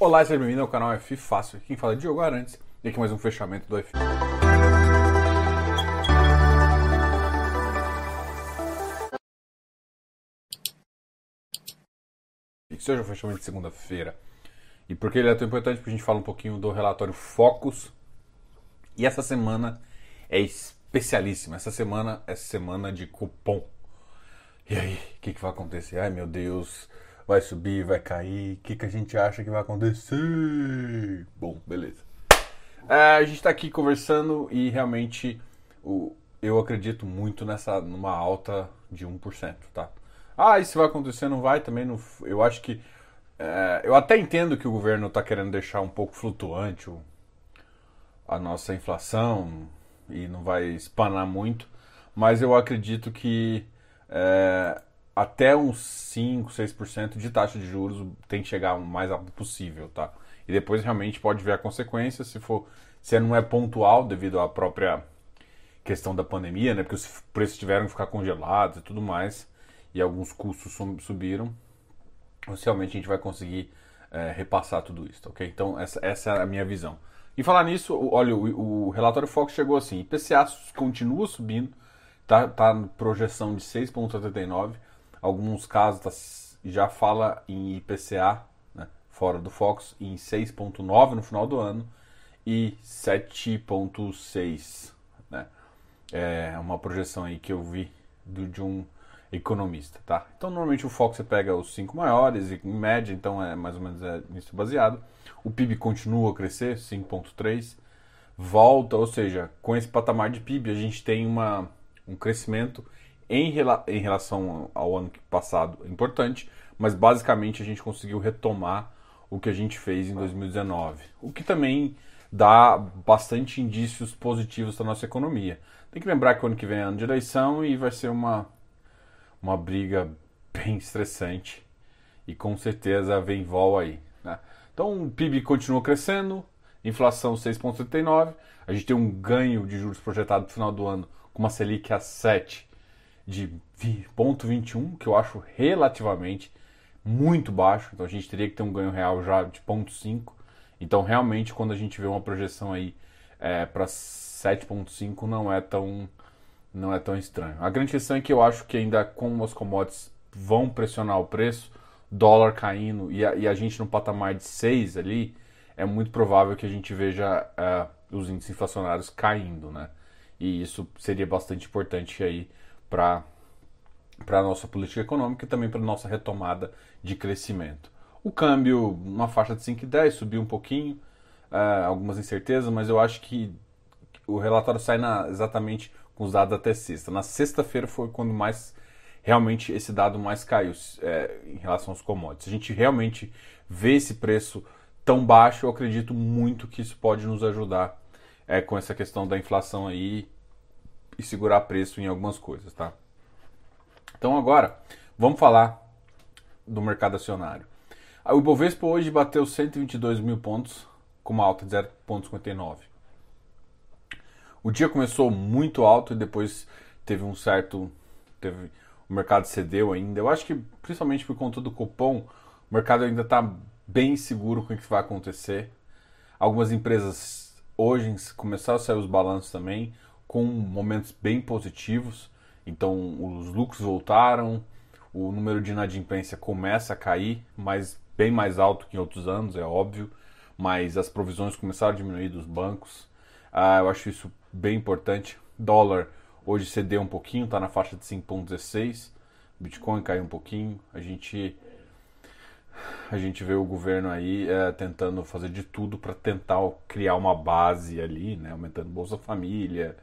Olá, seja bem-vindo ao canal F Fácil. Quem fala é Diogo Arantes e aqui mais um fechamento do F. E que seja o fechamento de segunda-feira. E por que ele é tão importante? Porque a gente fala um pouquinho do relatório Focus. E essa semana é especialíssima. Essa semana é semana de cupom. E aí, o que, que vai acontecer? Ai meu Deus, vai subir, vai cair, o que, que a gente acha que vai acontecer? Bom, beleza. É, a gente está aqui conversando e realmente o, eu acredito muito nessa numa alta de 1%, tá? Ah, isso vai acontecer, não vai também. Não, eu acho que. É, eu até entendo que o governo está querendo deixar um pouco flutuante o, a nossa inflação e não vai espanar muito, mas eu acredito que é, até uns 5, 6% de taxa de juros tem que chegar o mais rápido possível, tá? E depois realmente pode ver a consequência se for se não é pontual devido à própria questão da pandemia, né? Porque os preços tiveram que ficar congelados e tudo mais, e alguns custos subiram. Realmente a gente vai conseguir é, repassar tudo isso, ok? Então essa, essa é a minha visão. E falar nisso, olha, o, o relatório Fox chegou assim: IPCA continua subindo, tá, tá projeção de 6,89 alguns casos tá, já fala em IPCA, né, fora do Fox, em 6,9 no final do ano e 7,6. Né? É uma projeção aí que eu vi do, de um economista. Tá? Então, normalmente o Fox você pega os cinco maiores, e, em média, então é mais ou menos é nisso baseado. O PIB continua a crescer, 5,3. Volta, ou seja, com esse patamar de PIB, a gente tem uma, um crescimento em, rela em relação ao ano passado importante, mas basicamente a gente conseguiu retomar o que a gente fez em 2019, o que também dá bastante indícios positivos para nossa economia. Tem que lembrar que o ano que vem é ano de eleição e vai ser uma, uma briga bem estressante e com certeza vem vol aí. Né? Então o PIB continua crescendo, inflação 6,79, a gente tem um ganho de juros projetado no final do ano com uma Selic a 7 de 0,21, que eu acho relativamente muito baixo. Então a gente teria que ter um ganho real já de 0,5. Então realmente quando a gente vê uma projeção aí é, para 7,5 não é tão não é tão estranho. A grande questão é que eu acho que ainda como as commodities vão pressionar o preço, dólar caindo e a, e a gente no patamar de 6 ali, é muito provável que a gente veja uh, os índices inflacionários caindo, né? E isso seria bastante importante aí para a nossa política econômica e também para a nossa retomada de crescimento. O câmbio, uma faixa de 5,10, subiu um pouquinho, uh, algumas incertezas, mas eu acho que o relatório sai na, exatamente com os dados até sexta. Na sexta-feira foi quando mais realmente esse dado mais caiu é, em relação aos commodities. A gente realmente vê esse preço tão baixo, eu acredito muito que isso pode nos ajudar é, com essa questão da inflação aí e segurar preço em algumas coisas, tá? Então agora, vamos falar do mercado acionário. O Ibovespa hoje bateu 122 mil pontos, com uma alta de 0,59. O dia começou muito alto e depois teve um certo... Teve, o mercado cedeu ainda. Eu acho que, principalmente por conta do cupom, o mercado ainda está bem seguro com o que vai acontecer. Algumas empresas hoje começaram a sair os balanços também com momentos bem positivos. Então, os lucros voltaram, o número de inadimplência começa a cair, mas bem mais alto que em outros anos, é óbvio. Mas as provisões começaram a diminuir dos bancos. Ah, eu acho isso bem importante. Dólar hoje cedeu um pouquinho, está na faixa de 5,16. Bitcoin caiu um pouquinho. A gente a gente vê o governo aí é, tentando fazer de tudo para tentar criar uma base ali, né? aumentando Bolsa Família,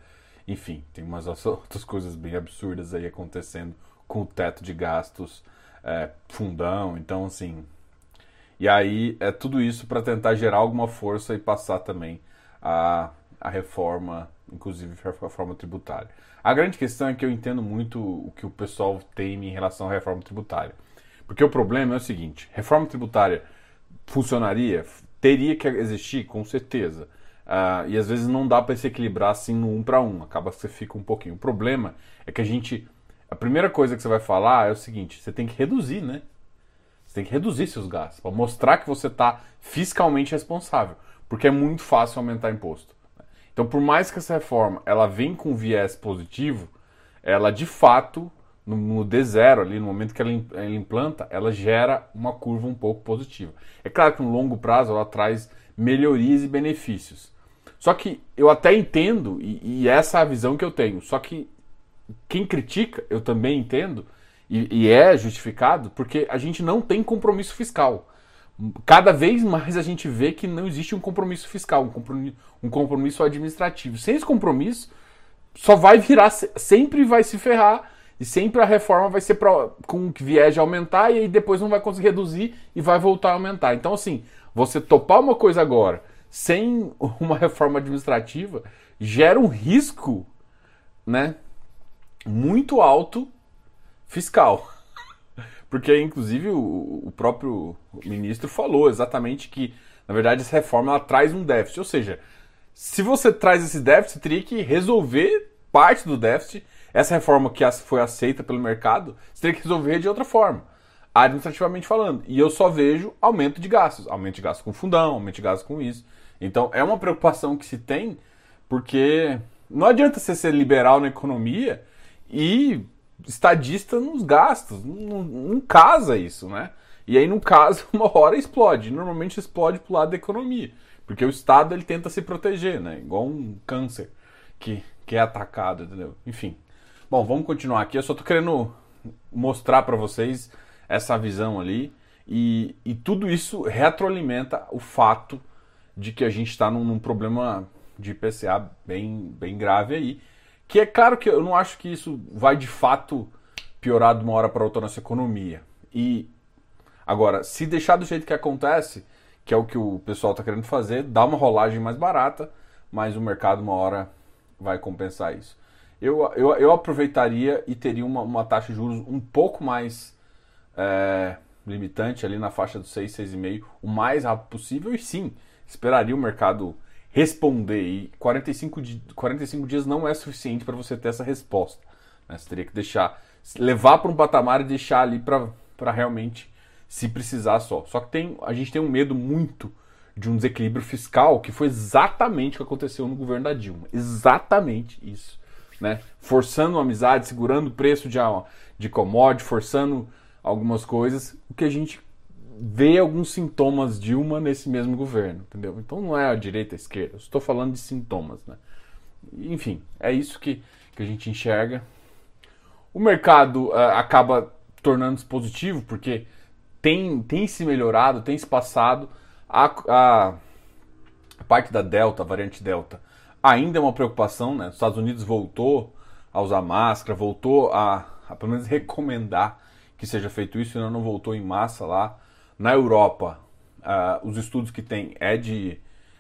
enfim, tem umas outras coisas bem absurdas aí acontecendo com o teto de gastos, é, fundão, então assim. E aí é tudo isso para tentar gerar alguma força e passar também a, a reforma, inclusive a reforma tributária. A grande questão é que eu entendo muito o que o pessoal teme em relação à reforma tributária. Porque o problema é o seguinte: reforma tributária funcionaria? Teria que existir, com certeza. Uh, e às vezes não dá para se equilibrar assim no um para um, acaba que você fica um pouquinho. O problema é que a gente. A primeira coisa que você vai falar é o seguinte: você tem que reduzir, né? Você tem que reduzir seus gastos para mostrar que você está fiscalmente responsável, porque é muito fácil aumentar imposto. Então, por mais que essa reforma ela vem com viés positivo, ela de fato no, no D0 ali, no momento que ela, ela implanta, ela gera uma curva um pouco positiva. É claro que no longo prazo ela traz melhorias e benefícios. Só que eu até entendo, e, e essa é a visão que eu tenho, só que quem critica, eu também entendo, e, e, é justificado, porque a gente não tem compromisso fiscal. Cada vez mais a gente vê que não existe um compromisso fiscal, um compromisso, administrativo. Sem esse compromisso, só vai virar, sempre vai se ferrar e sempre a reforma vai ser pra, com viés de aumentar e aí depois não vai conseguir reduzir e vai voltar a aumentar. Então, assim, você topar uma coisa agora sem uma reforma administrativa gera um risco, né, muito alto fiscal. Porque, inclusive, o, o próprio ministro falou exatamente que, na verdade, essa reforma traz um déficit. Ou seja, se você traz esse déficit, teria que resolver parte do déficit essa reforma que foi aceita pelo mercado, você teria que resolver de outra forma, administrativamente falando. E eu só vejo aumento de gastos. Aumento de gastos com fundão, aumento de gastos com isso. Então é uma preocupação que se tem, porque não adianta você ser liberal na economia e estadista nos gastos. Não, não casa isso, né? E aí, no caso, uma hora explode. Normalmente explode pro lado da economia. Porque o Estado ele tenta se proteger, né? Igual um câncer que, que é atacado, entendeu? Enfim. Bom, vamos continuar aqui. Eu só tô querendo mostrar para vocês essa visão ali. E, e, tudo isso retroalimenta o fato de que a gente está num, num, problema de IPCA bem, bem grave aí. Que é claro que eu não acho que isso vai de fato piorar de uma hora para outra nossa economia. E agora, se deixar do jeito que acontece, que é o que o pessoal está querendo fazer, dá uma rolagem mais barata, mas o mercado uma hora vai compensar isso eu, eu, eu aproveitaria e teria uma, uma taxa de juros um pouco mais é, limitante, ali na faixa dos 6, 6,5, o mais rápido possível. E sim, esperaria o mercado responder. E 45, 45 dias não é suficiente para você ter essa resposta. Né? Você teria que deixar, levar para um patamar e deixar ali para realmente se precisar só. Só que tem, a gente tem um medo muito de um desequilíbrio fiscal, que foi exatamente o que aconteceu no governo da Dilma. Exatamente isso né? Forçando amizade, segurando o preço de, de commodity, forçando algumas coisas, o que a gente vê alguns sintomas de uma nesse mesmo governo, entendeu? Então não é a direita a esquerda, estou falando de sintomas, né? Enfim, é isso que, que a gente enxerga. O mercado uh, acaba tornando-se positivo porque tem, tem se melhorado, tem se passado. A, a, a parte da Delta, a variante Delta, ainda é uma preocupação, né? Os Estados Unidos voltou a usar máscara, voltou a, a pelo menos recomendar que seja feito isso, ainda não voltou em massa lá. Na Europa, uh, os estudos que tem é de,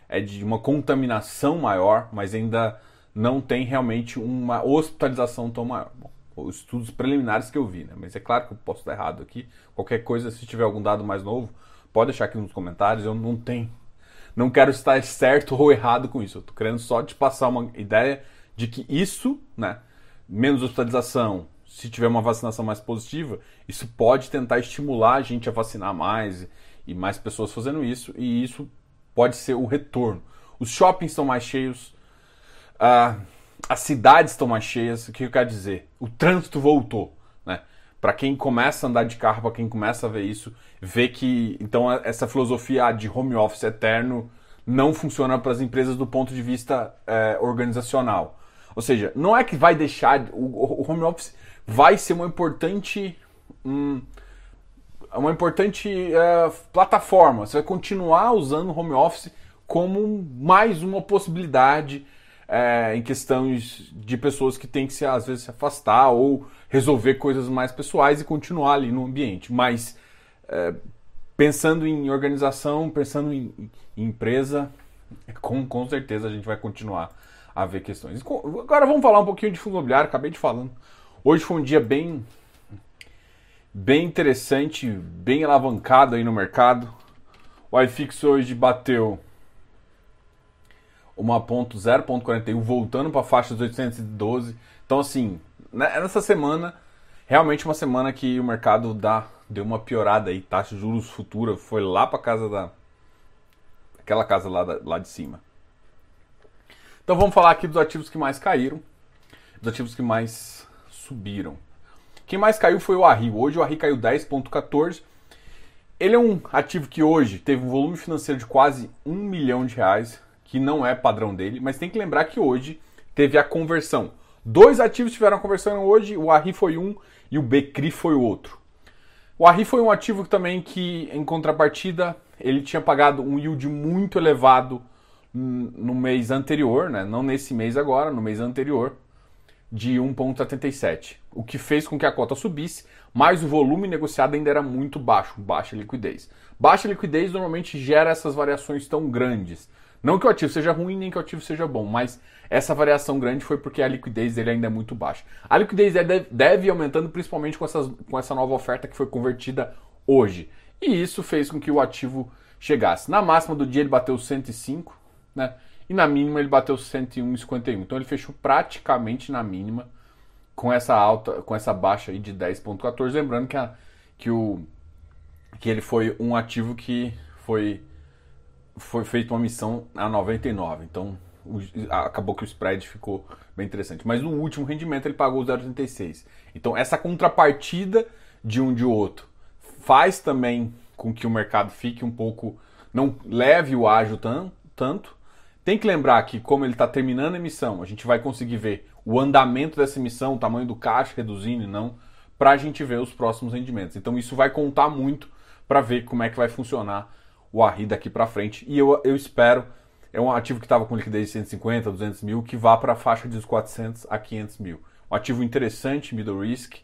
é de uma contaminação maior, mas ainda não tem realmente uma hospitalização tão maior. Bom, os estudos preliminares que eu vi, né? Mas é claro que eu posso estar errado aqui. Qualquer coisa, se tiver algum dado mais novo, pode deixar aqui nos comentários. Eu não tenho não quero estar certo ou errado com isso. Eu tô querendo só te passar uma ideia de que isso, né, menos hospitalização, se tiver uma vacinação mais positiva, isso pode tentar estimular a gente a vacinar mais e mais pessoas fazendo isso, e isso pode ser o retorno. Os shoppings estão mais cheios, as cidades estão mais cheias. O que eu quero dizer? O trânsito voltou. Né? Para quem começa a andar de carro, para quem começa a ver isso, vê que então essa filosofia de home office eterno não funciona para as empresas do ponto de vista é, organizacional. Ou seja, não é que vai deixar o, o home office vai ser uma importante hum, uma importante é, plataforma. Você vai continuar usando o home office como mais uma possibilidade é, em questões de pessoas que têm que se, às vezes se afastar ou resolver coisas mais pessoais e continuar ali no ambiente. Mas é, pensando em organização, pensando em, em, empresa, com, com certeza a gente vai continuar a ver questões. Agora vamos falar um pouquinho de fundo imobiliário, acabei de falando. Hoje foi um dia bem bem interessante, bem alavancado aí no mercado. O iFix hoje bateu uma ponto 0.41, voltando para a faixa dos 812. Então assim, né, nessa semana realmente uma semana que o mercado dá, deu uma piorada aí, taxa de juros futura foi lá para casa da aquela casa lá, da, lá de cima. Então vamos falar aqui dos ativos que mais caíram, dos ativos que mais subiram. Quem mais caiu foi o Arri. Hoje o Arri caiu 10,14. Ele é um ativo que hoje teve um volume financeiro de quase um milhão de reais, que não é padrão dele, mas tem que lembrar que hoje teve a conversão. Dois ativos tiveram a conversão hoje, o Arri foi um e o Becri foi o outro. O Arri foi um ativo também que, em contrapartida, ele tinha pagado um yield muito elevado no mês anterior, né? não nesse mês agora, no mês anterior, de 1,77, o que fez com que a cota subisse, mas o volume negociado ainda era muito baixo, baixa liquidez. Baixa liquidez normalmente gera essas variações tão grandes. Não que o ativo seja ruim, nem que o ativo seja bom, mas essa variação grande foi porque a liquidez dele ainda é muito baixa. A liquidez deve, ir aumentando principalmente com, essas, com essa nova oferta que foi convertida hoje. E isso fez com que o ativo chegasse. Na máxima do dia ele bateu 105, né? E na mínima ele bateu 101,51. Então ele fechou praticamente na mínima com essa alta, com essa baixa aí de 10.14, lembrando que, a, que o que ele foi um ativo que foi foi feita uma missão a 99. Então o, acabou que o spread ficou bem interessante. Mas no último rendimento ele pagou 0,36. Então essa contrapartida de um de outro faz também com que o mercado fique um pouco não leve o ágio tanto, tanto tem que lembrar que, como ele está terminando a emissão, a gente vai conseguir ver o andamento dessa emissão, o tamanho do caixa reduzindo e não, para a gente ver os próximos rendimentos. Então, isso vai contar muito para ver como é que vai funcionar o ARRI daqui para frente. E eu, eu espero, é um ativo que estava com liquidez de 150, 200 mil, que vá para a faixa de 400 a 500 mil. Um ativo interessante, middle risk,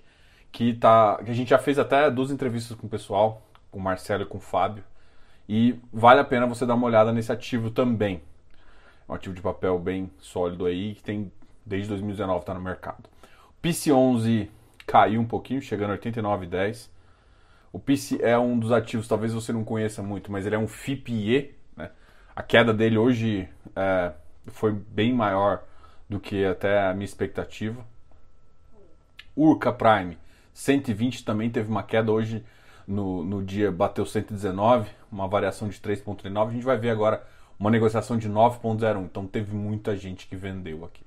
que, tá, que a gente já fez até duas entrevistas com o pessoal, com o Marcelo e com o Fábio. E vale a pena você dar uma olhada nesse ativo também um ativo de papel bem sólido aí, que tem desde 2019 está no mercado. O PIC 11 caiu um pouquinho, chegando a 89,10. O PIC é um dos ativos, talvez você não conheça muito, mas ele é um FIPE. Né? A queda dele hoje é, foi bem maior do que até a minha expectativa. Urca Prime 120 também teve uma queda hoje no, no dia bateu 119, uma variação de 3,39. A gente vai ver agora uma negociação de 9,01. Então teve muita gente que vendeu aqui.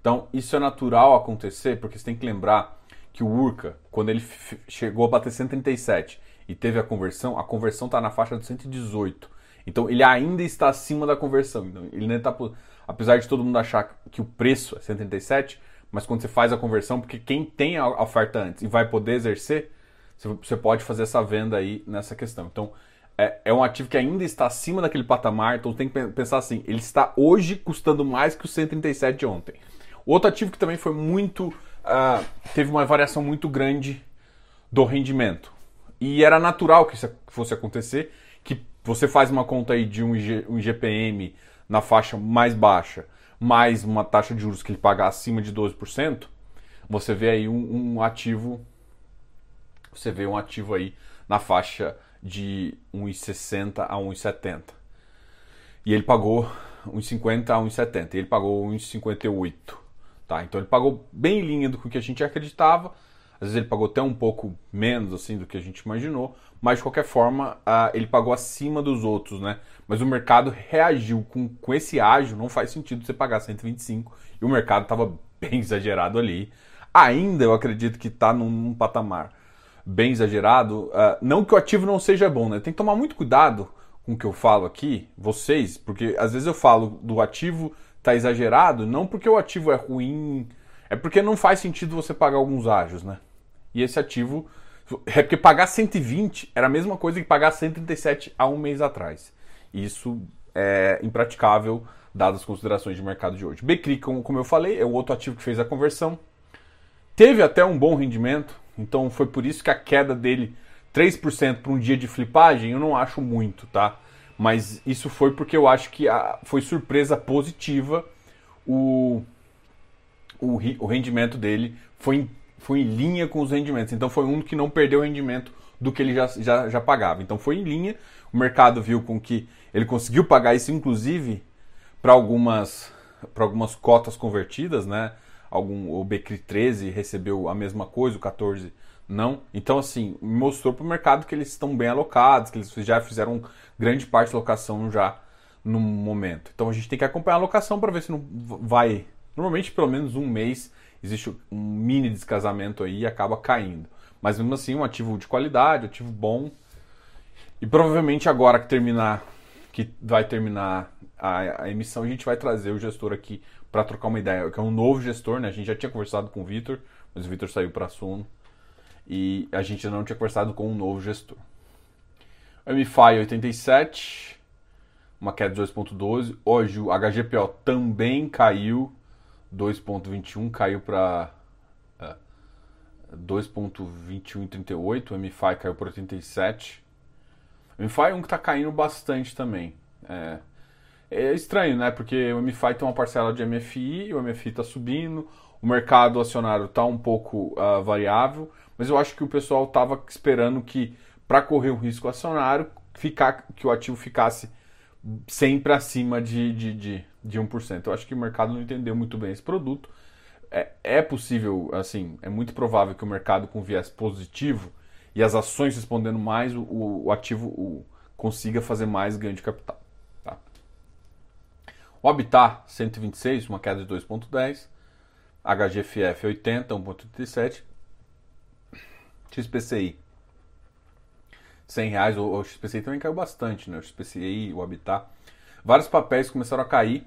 Então isso é natural acontecer, porque você tem que lembrar que o Urca, quando ele chegou a bater 137 e teve a conversão, a conversão está na faixa de 118. Então ele ainda está acima da conversão. Então, ele ainda tá, apesar de todo mundo achar que o preço é 137, mas quando você faz a conversão, porque quem tem a oferta antes e vai poder exercer, você pode fazer essa venda aí nessa questão. Então é, é, um ativo que ainda está acima daquele patamar, então tem que pensar assim, ele está hoje custando mais que o 137 de ontem. Outro ativo que também foi muito. Uh, teve uma variação muito grande do rendimento. E era natural que isso fosse acontecer, que você faz uma conta aí de um, G, um GPM na faixa mais baixa, mais uma taxa de juros que ele paga acima de 12%, você vê aí um, um ativo. Você vê um ativo aí na faixa de 1,60 a 1,70. E ele pagou 1,50 a 1,70. Ele pagou 1,58. Tá? Então ele pagou bem em linha do que a gente acreditava. Às vezes ele pagou até um pouco menos assim do que a gente imaginou, mas de qualquer forma uh, ele pagou acima dos outros, né? Mas o mercado reagiu com, com esse ágio, não faz sentido você pagar 125 e o mercado estava bem exagerado ali. Ainda eu acredito que está num, num patamar bem exagerado. Uh, não que o ativo não seja bom, né? Tem que tomar muito cuidado com o que eu falo aqui, vocês, porque às vezes eu falo do ativo tá exagerado, não porque o ativo é ruim, é porque não faz sentido você pagar alguns ágios, né? E esse ativo. É porque pagar 120 era a mesma coisa que pagar 137 há um mês atrás. Isso é impraticável, dadas as considerações de mercado de hoje. Becri, como, eu falei, é o outro ativo que fez a conversão. Teve até um bom rendimento, então foi por isso que a queda dele, 3% para um dia de flipagem, eu não acho muito, tá? Mas isso foi porque eu acho que a, foi surpresa positiva o, o, o rendimento dele foi em, foi em linha com os rendimentos. Então foi um que não perdeu o rendimento do que ele já, já, já pagava. Então foi em linha. O mercado viu com que ele conseguiu pagar isso, inclusive, para algumas, algumas cotas convertidas, né? Algum o Becri 13 recebeu a mesma coisa, o 14 Não. Então, assim, mostrou para o mercado que eles estão bem alocados, que eles já fizeram grande parte da alocação já no momento. Então a gente tem que acompanhar a alocação para ver se não vai. Normalmente, pelo menos um mês, existe um mini descasamento aí e acaba caindo. Mas mesmo assim, um ativo de qualidade, ativo bom. E provavelmente agora que terminar, que vai terminar a, a emissão, a gente vai trazer o gestor aqui para trocar uma ideia, que é um novo gestor, né? A gente já tinha conversado com o Vitor, mas o Vitor saiu para Suno e a gente ainda não tinha conversado com um novo gestor. MFI 87, uma queda de 2.12. Hoje o HGPO também caiu, 2.21, caiu para uh, 2.2138, o MFI caiu para 87. O MFI é um que está caindo bastante também. É, é estranho, né? Porque o MFI tem uma parcela de MFI, o MFI está subindo, o mercado acionário está um pouco uh, variável, mas eu acho que o pessoal estava esperando que, para correr um risco acionário, ficar, que o ativo ficasse sempre acima de, de, de, de 1%. Eu acho que o mercado não entendeu muito bem esse produto. É, é possível, assim, é muito provável que o mercado com viés positivo e as ações respondendo mais, o, o ativo o, consiga fazer mais ganho de capital. O Habitat 126, uma queda de 2,10. HGFF 80, 1,37. XPCI 100 reais, o, o XPCI também caiu bastante, né? O XPCI, o Habitat. Vários papéis começaram a cair,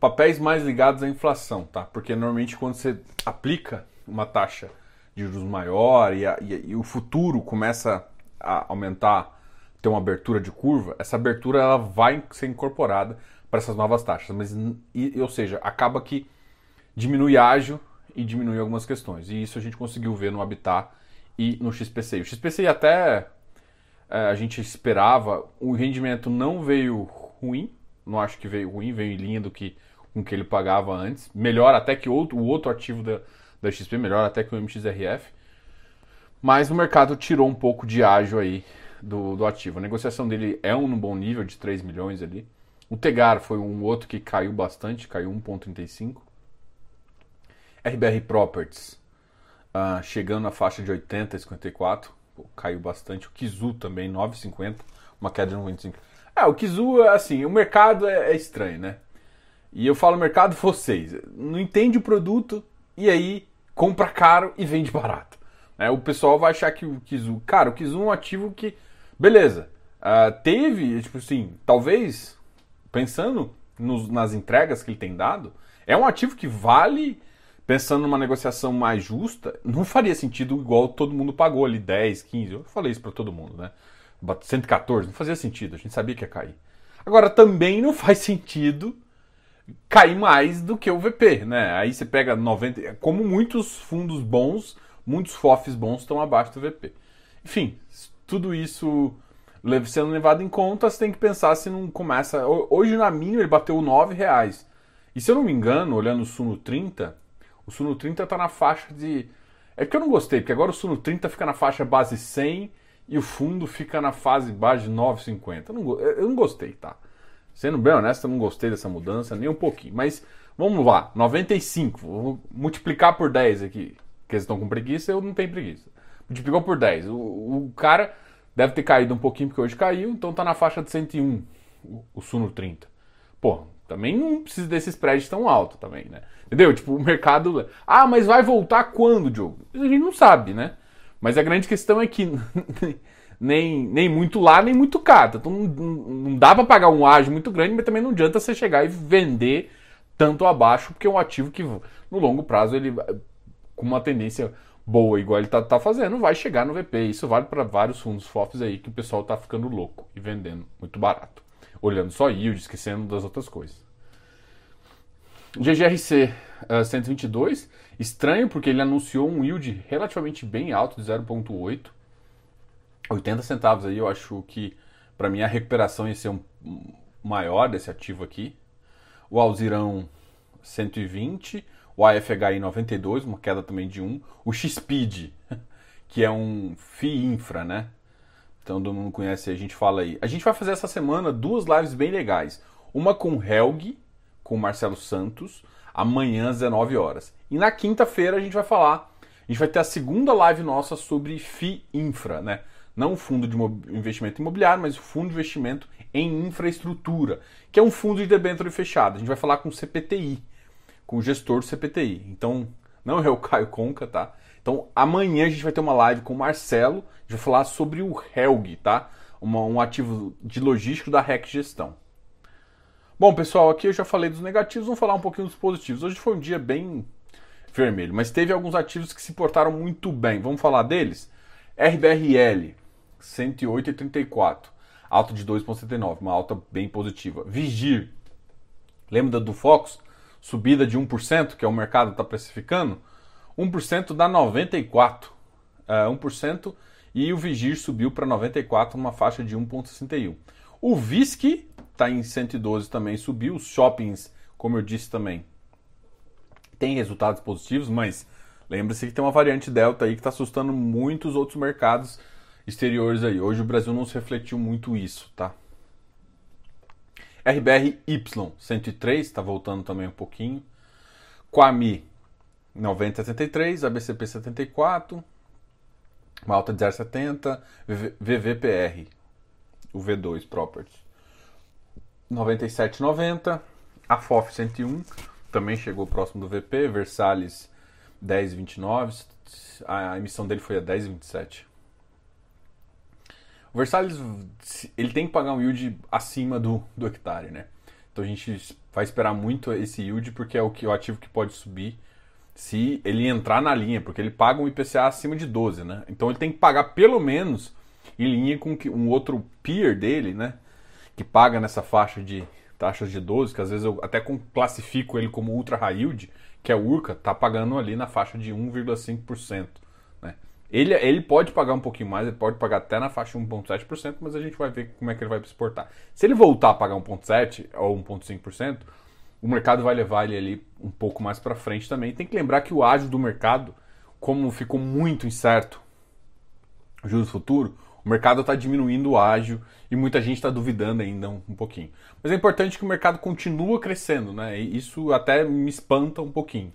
papéis mais ligados à inflação, tá? Porque normalmente quando você aplica uma taxa de juros maior e, a, e, e o futuro começa a aumentar, ter uma abertura de curva, essa abertura ela vai ser incorporada para essas novas taxas, mas e, ou seja, acaba que diminui ágio e diminui algumas questões. E isso a gente conseguiu ver no Habitat e no XPCI. O XPCI até é, a gente esperava, o rendimento não veio ruim, não acho que veio ruim, veio em linha do que com que ele pagava antes. Melhor até que outro, o outro ativo da, da XP, melhor até que o MXRF. Mas o mercado tirou um pouco de ágio aí do, do ativo. A negociação dele é um bom nível de 3 milhões ali. O Tegar foi um outro que caiu bastante, caiu 1,35. RBR Properties, uh, chegando na faixa de 80 54 caiu bastante. O Kizu também, 9,50, uma queda de 1,25. É, o Kizu, assim, o mercado é, é, estranho, né? E eu falo mercado vocês, não entende o produto e aí compra caro e vende barato. É, o pessoal vai achar que o Kizu, cara, o Kizu é um ativo que, beleza, uh, teve, tipo assim, talvez, pensando nos, nas entregas que ele tem dado, é um ativo que vale pensando numa negociação mais justa, não faria sentido igual todo mundo pagou ali, 10, 15. Eu falei isso para todo mundo, né? 114, não fazia sentido, a gente sabia que ia cair. Agora, também não faz sentido cair mais do que o VP, né? Aí você pega 90. Como muitos fundos bons, muitos FOFs bons estão abaixo do VP. Enfim, tudo isso sendo levado em conta, você tem que pensar se não começa. Hoje, na mínima, ele bateu 9 reais. E se eu não me engano, olhando o Suno 30, o Suno 30 está na faixa de. É que eu não gostei, porque agora o Suno 30 fica na faixa base 100 e o fundo fica na fase base 950. Eu não, eu não gostei, tá? Sendo bem honesto, eu não gostei dessa mudança nem um pouquinho. Mas vamos lá, 95. Vou multiplicar por 10 aqui. Porque eles estão com preguiça, eu não tenho preguiça. Multiplicou por 10. O, o cara deve ter caído um pouquinho porque hoje caiu, então tá na faixa de 101 o, o Suno 30. Pô, também não precisa desse spread tão alto também, né? Entendeu? Tipo, o mercado. Ah, mas vai voltar quando, Diogo? A gente não sabe, né? Mas a grande questão é que nem, nem muito lá, nem muito cá. Então não, não dá para pagar um ágio muito grande, mas também não adianta você chegar e vender tanto abaixo, porque é um ativo que no longo prazo ele, com uma tendência boa, igual ele tá, tá fazendo, vai chegar no VP. Isso vale para vários fundos FOFs aí que o pessoal tá ficando louco e vendendo muito barato. Olhando só yield, esquecendo das outras coisas. GGRC uh, 122, estranho porque ele anunciou um yield relativamente bem alto de 0,8, 80 centavos aí, eu acho que para mim a recuperação ia ser um, maior desse ativo aqui. O Alzirão 120, o AFHI 92, uma queda também de 1, o XPID, que é um FI Infra, né? Então todo mundo conhece, a gente fala aí. A gente vai fazer essa semana duas lives bem legais. Uma com Helg, com o Marcelo Santos, amanhã às 19 horas. E na quinta-feira a gente vai falar A gente vai ter a segunda live nossa sobre FI Infra, né? Não o fundo de investimento imobiliário, mas o fundo de investimento em infraestrutura, que é um fundo de debênture fechado. A gente vai falar com o CPTI, com o gestor do CPTI. Então, não é o Caio Conca, tá? Então, amanhã a gente vai ter uma live com o Marcelo, a gente vai falar sobre o Helg, tá? Uma, um ativo de logístico da REC Gestão. Bom, pessoal, aqui eu já falei dos negativos, vamos falar um pouquinho dos positivos. Hoje foi um dia bem vermelho, mas teve alguns ativos que se portaram muito bem. Vamos falar deles? RBRL, 108,34, alta de 2,79, uma alta bem positiva. Vigir, lembra do Fox? Subida de 1%, que é o mercado está precificando? 1% dá 94. É, 1% e o Vigir subiu para 94 numa faixa de 1,61. O VISC está em 112 também, subiu. Os shoppings, como eu disse também, tem resultados positivos, mas lembre-se que tem uma variante Delta aí que está assustando muitos outros mercados exteriores aí. Hoje o Brasil não se refletiu muito isso, tá? RBRY 103, está voltando também um pouquinho. Quami 90,73, ABCP 74, uma alta de 0,70, VVPR, o V2 Properties 97,90, a FOF 101, também chegou próximo do VP, Versalhes 10,29, a emissão dele foi a 10,27. O Versalhes ele tem que pagar um yield acima do, do hectare, né? Então a gente vai esperar muito esse yield porque é o, que, o ativo que pode subir se ele entrar na linha, porque ele paga um IPCA acima de 12, né? Então ele tem que pagar pelo menos em linha com um outro peer dele, né? Que paga nessa faixa de taxas de 12, que às vezes eu até classifico ele como ultra high yield, que é o Urca, tá pagando ali na faixa de 1,5%. Ele, ele pode pagar um pouquinho mais, ele pode pagar até na faixa de 1,7%, mas a gente vai ver como é que ele vai se exportar. Se ele voltar a pagar 1,7% ou 1,5%, o mercado vai levar ele ali um pouco mais para frente também. Tem que lembrar que o ágio do mercado, como ficou muito incerto juros futuro, o mercado está diminuindo o ágio e muita gente está duvidando ainda um, um, pouquinho. Mas é importante que o mercado continue crescendo, né? E isso até me espanta um pouquinho.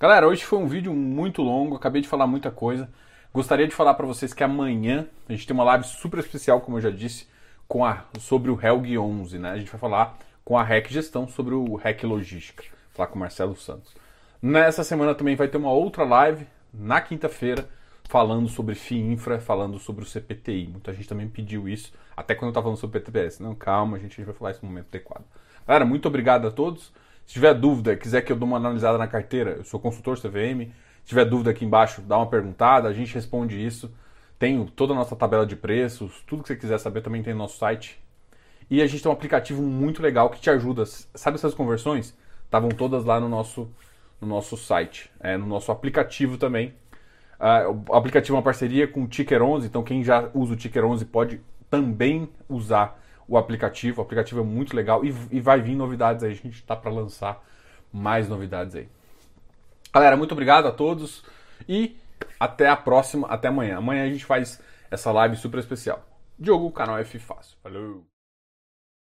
Galera, hoje foi um vídeo muito longo, acabei de falar muita coisa. Gostaria de falar para vocês que amanhã a gente tem uma live super especial, como eu já disse, com a, sobre o Helg 11, né? A gente vai falar com a REC Gestão sobre o REC Logística, falar com o Marcelo Santos. Nessa semana também vai ter uma outra live, na quinta-feira, falando sobre FII Infra, falando sobre o CPTI. Muita gente também pediu isso, até quando eu estava falando sobre o PTPS. Não, calma, a gente vai falar isso no momento adequado. Galera, muito obrigado a todos. Se tiver dúvida, quiser que eu dê uma analisada na carteira, eu sou consultor CVM. Se tiver dúvida aqui embaixo, dá uma perguntada, a gente responde isso. Tenho toda a nossa tabela de preços, tudo que você quiser saber também tem no nosso site, e a gente tem um aplicativo muito legal que te ajuda. Sabe essas conversões? Estavam todas lá no nosso, no nosso site, é, no nosso aplicativo também. Uh, o aplicativo é uma parceria com o Ticker 11, então quem já usa o Ticker 11 pode também usar o aplicativo. O aplicativo é muito legal e, e vai vir novidades aí. A gente está para lançar mais novidades aí. Galera, muito obrigado a todos e até a próxima, até amanhã. Amanhã a gente faz essa live super especial. Diogo, canal F Fácil. Falou!